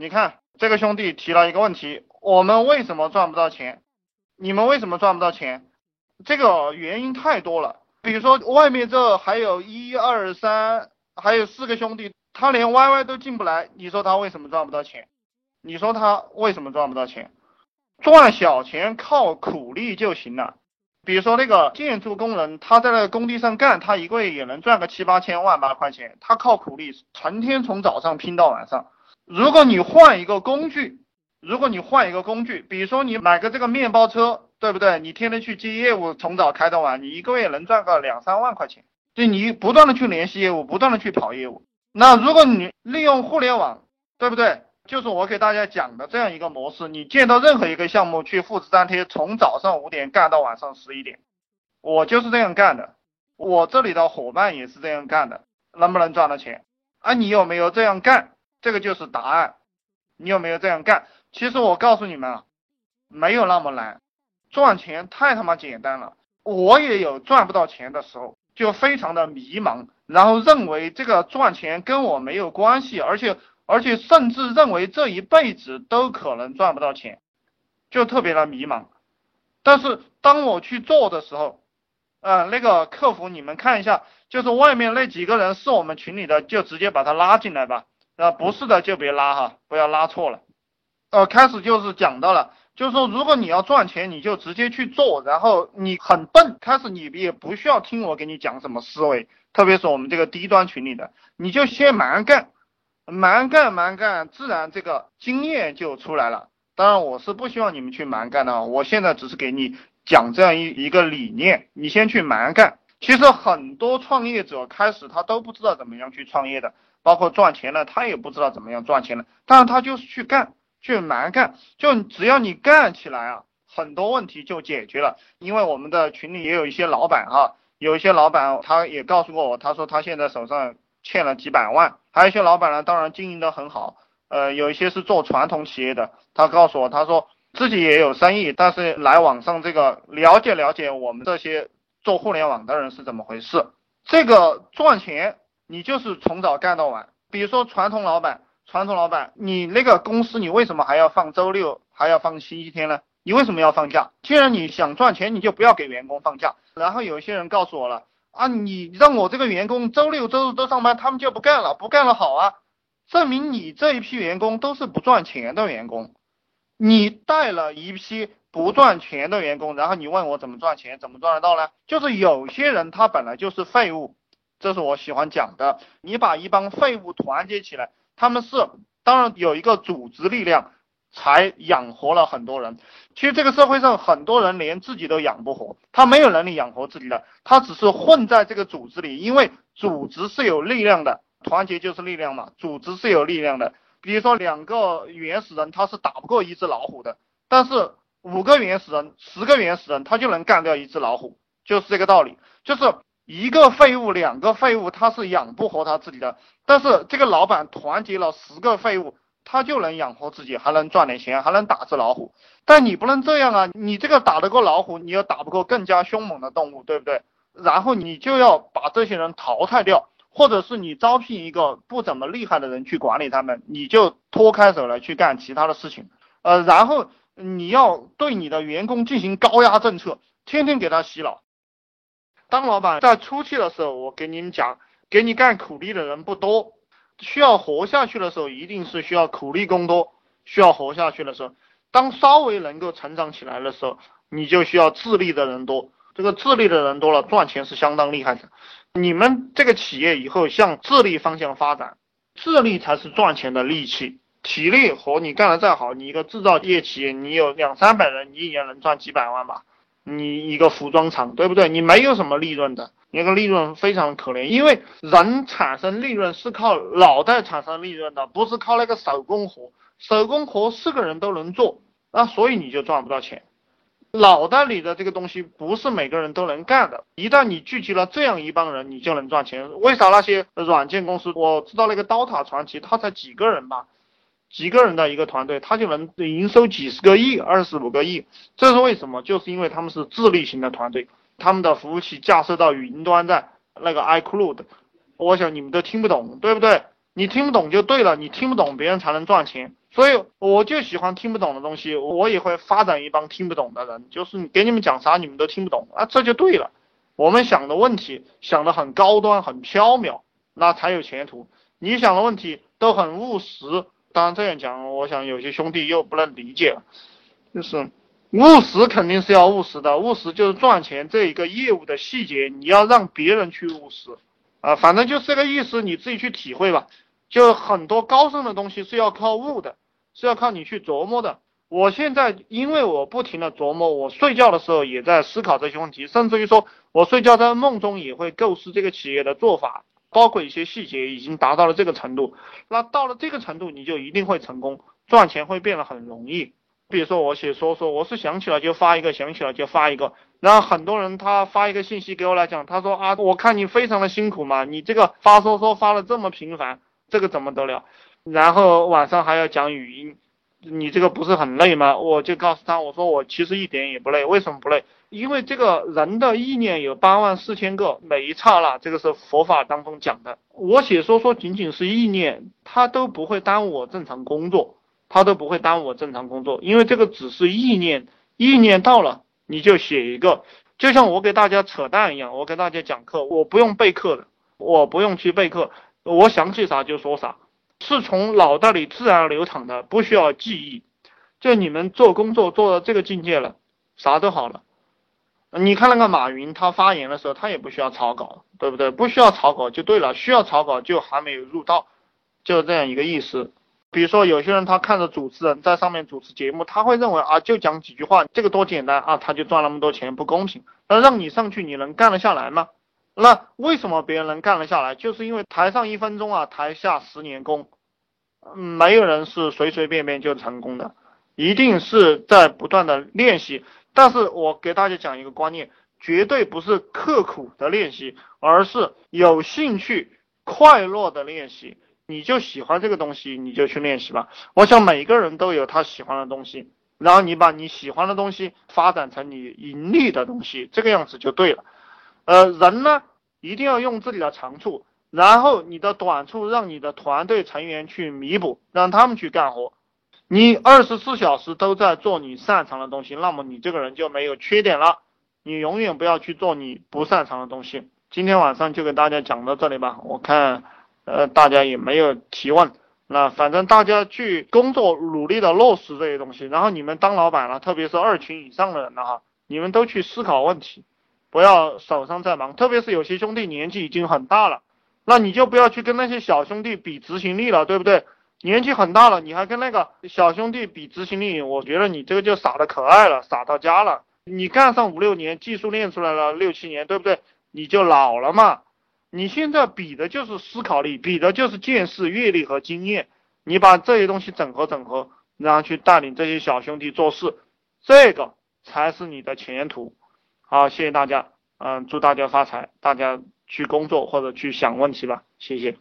你看这个兄弟提了一个问题，我们为什么赚不到钱？你们为什么赚不到钱？这个原因太多了。比如说外面这还有一二三，还有四个兄弟，他连 YY 都进不来，你说他为什么赚不到钱？你说他为什么赚不到钱？赚小钱靠苦力就行了。比如说那个建筑工人，他在那个工地上干，他一个月也能赚个七八千万八块钱，他靠苦力，成天从早上拼到晚上。如果你换一个工具，如果你换一个工具，比如说你买个这个面包车，对不对？你天天去接业务，从早开到晚，你一个月能赚个两三万块钱。就你不断的去联系业务，不断的去跑业务。那如果你利用互联网，对不对？就是我给大家讲的这样一个模式，你见到任何一个项目去复制粘贴，从早上五点干到晚上十一点，我就是这样干的。我这里的伙伴也是这样干的，能不能赚到钱？啊，你有没有这样干？这个就是答案，你有没有这样干？其实我告诉你们啊，没有那么难，赚钱太他妈简单了。我也有赚不到钱的时候，就非常的迷茫，然后认为这个赚钱跟我没有关系，而且而且甚至认为这一辈子都可能赚不到钱，就特别的迷茫。但是当我去做的时候，呃，那个客服你们看一下，就是外面那几个人是我们群里的，就直接把他拉进来吧。啊，不是的就别拉哈，不要拉错了。呃，开始就是讲到了，就是说如果你要赚钱，你就直接去做，然后你很笨，开始你也不需要听我给你讲什么思维，特别是我们这个低端群里的，你就先蛮干，蛮干蛮干，自然这个经验就出来了。当然我是不希望你们去蛮干的，我现在只是给你讲这样一一个理念，你先去蛮干。其实很多创业者开始他都不知道怎么样去创业的。包括赚钱了，他也不知道怎么样赚钱了，但是他就是去干，去蛮干，就只要你干起来啊，很多问题就解决了。因为我们的群里也有一些老板哈，有一些老板他也告诉过我，他说他现在手上欠了几百万，还有一些老板呢，当然经营的很好，呃，有一些是做传统企业的，他告诉我，他说自己也有生意，但是来网上这个了解了解我们这些做互联网的人是怎么回事，这个赚钱。你就是从早干到晚，比如说传统老板，传统老板，你那个公司你为什么还要放周六，还要放星期天呢？你为什么要放假？既然你想赚钱，你就不要给员工放假。然后有一些人告诉我了啊，你让我这个员工周六周日都上班，他们就不干了，不干了好啊，证明你这一批员工都是不赚钱的员工，你带了一批不赚钱的员工，然后你问我怎么赚钱，怎么赚得到呢？就是有些人他本来就是废物。这是我喜欢讲的。你把一帮废物团结起来，他们是当然有一个组织力量，才养活了很多人。其实这个社会上很多人连自己都养不活，他没有能力养活自己的，他只是混在这个组织里。因为组织是有力量的，团结就是力量嘛。组织是有力量的。比如说两个原始人，他是打不过一只老虎的，但是五个原始人、十个原始人，他就能干掉一只老虎，就是这个道理，就是。一个废物，两个废物，他是养不活他自己的。但是这个老板团结了十个废物，他就能养活自己，还能赚点钱，还能打只老虎。但你不能这样啊！你这个打得过老虎，你又打不过更加凶猛的动物，对不对？然后你就要把这些人淘汰掉，或者是你招聘一个不怎么厉害的人去管理他们，你就脱开手来去干其他的事情。呃，然后你要对你的员工进行高压政策，天天给他洗脑。当老板在初期的时候，我给你们讲，给你干苦力的人不多，需要活下去的时候，一定是需要苦力工多。需要活下去的时候，当稍微能够成长起来的时候，你就需要自立的人多。这个自立的人多了，赚钱是相当厉害的。你们这个企业以后向自立方向发展，自立才是赚钱的利器。体力活你干的再好，你一个制造业企业，你有两三百人，你一年能赚几百万吧？你一个服装厂，对不对？你没有什么利润的，那个利润非常可怜。因为人产生利润是靠脑袋产生利润的，不是靠那个手工活。手工活是个人都能做，那所以你就赚不到钱。脑袋里的这个东西不是每个人都能干的。一旦你聚集了这样一帮人，你就能赚钱。为啥那些软件公司？我知道那个刀塔传奇，他才几个人吧？几个人的一个团队，他就能营收几十个亿、二十五个亿，这是为什么？就是因为他们是智力型的团队，他们的服务器架设到云端在那个 iCloud，我想你们都听不懂，对不对？你听不懂就对了，你听不懂别人才能赚钱。所以我就喜欢听不懂的东西，我也会发展一帮听不懂的人，就是给你们讲啥你们都听不懂啊，这就对了。我们想的问题想的很高端很缥缈，那才有前途。你想的问题都很务实，当然这样讲，我想有些兄弟又不能理解了，就是务实肯定是要务实的，务实就是赚钱这一个业务的细节，你要让别人去务实啊，反正就是这个意思，你自己去体会吧。就很多高深的东西是要靠悟的。是要靠你去琢磨的。我现在因为我不停的琢磨，我睡觉的时候也在思考这些问题，甚至于说我睡觉在梦中也会构思这个企业的做法，包括一些细节已经达到了这个程度。那到了这个程度，你就一定会成功，赚钱会变得很容易。比如说我写说说，我是想起来就发一个，想起来就发一个。然后很多人他发一个信息给我来讲，他说啊，我看你非常的辛苦嘛，你这个发说说发的这么频繁，这个怎么得了？然后晚上还要讲语音，你这个不是很累吗？我就告诉他，我说我其实一点也不累，为什么不累？因为这个人的意念有八万四千个，每一刹那，这个是佛法当中讲的。我写说说仅仅是意念，它都不会耽误我正常工作，它都不会耽误我正常工作，因为这个只是意念，意念到了你就写一个，就像我给大家扯淡一样，我给大家讲课，我不用备课的，我不用去备课，我想起啥就说啥。是从脑袋里自然流淌的，不需要记忆。就你们做工作做到这个境界了，啥都好了。你看那个马云，他发言的时候，他也不需要草稿，对不对？不需要草稿就对了，需要草稿就还没有入道，就这样一个意思。比如说有些人他看着主持人在上面主持节目，他会认为啊，就讲几句话，这个多简单啊，他就赚那么多钱，不公平。那让你上去，你能干得下来吗？那为什么别人能干得下来？就是因为台上一分钟啊，台下十年功，没有人是随随便便就成功的，一定是在不断的练习。但是我给大家讲一个观念，绝对不是刻苦的练习，而是有兴趣、快乐的练习。你就喜欢这个东西，你就去练习吧。我想每个人都有他喜欢的东西，然后你把你喜欢的东西发展成你盈利的东西，这个样子就对了。呃，人呢一定要用自己的长处，然后你的短处让你的团队成员去弥补，让他们去干活。你二十四小时都在做你擅长的东西，那么你这个人就没有缺点了。你永远不要去做你不擅长的东西。今天晚上就给大家讲到这里吧，我看呃大家也没有提问，那反正大家去工作努力的落实这些东西，然后你们当老板了，特别是二群以上的人了哈，你们都去思考问题。不要手上在忙，特别是有些兄弟年纪已经很大了，那你就不要去跟那些小兄弟比执行力了，对不对？年纪很大了，你还跟那个小兄弟比执行力，我觉得你这个就傻的可爱了，傻到家了。你干上五六年，技术练出来了六七年，对不对？你就老了嘛。你现在比的就是思考力，比的就是见识、阅历和经验。你把这些东西整合整合，然后去带领这些小兄弟做事，这个才是你的前途。好，谢谢大家，嗯，祝大家发财，大家去工作或者去想问题吧，谢谢。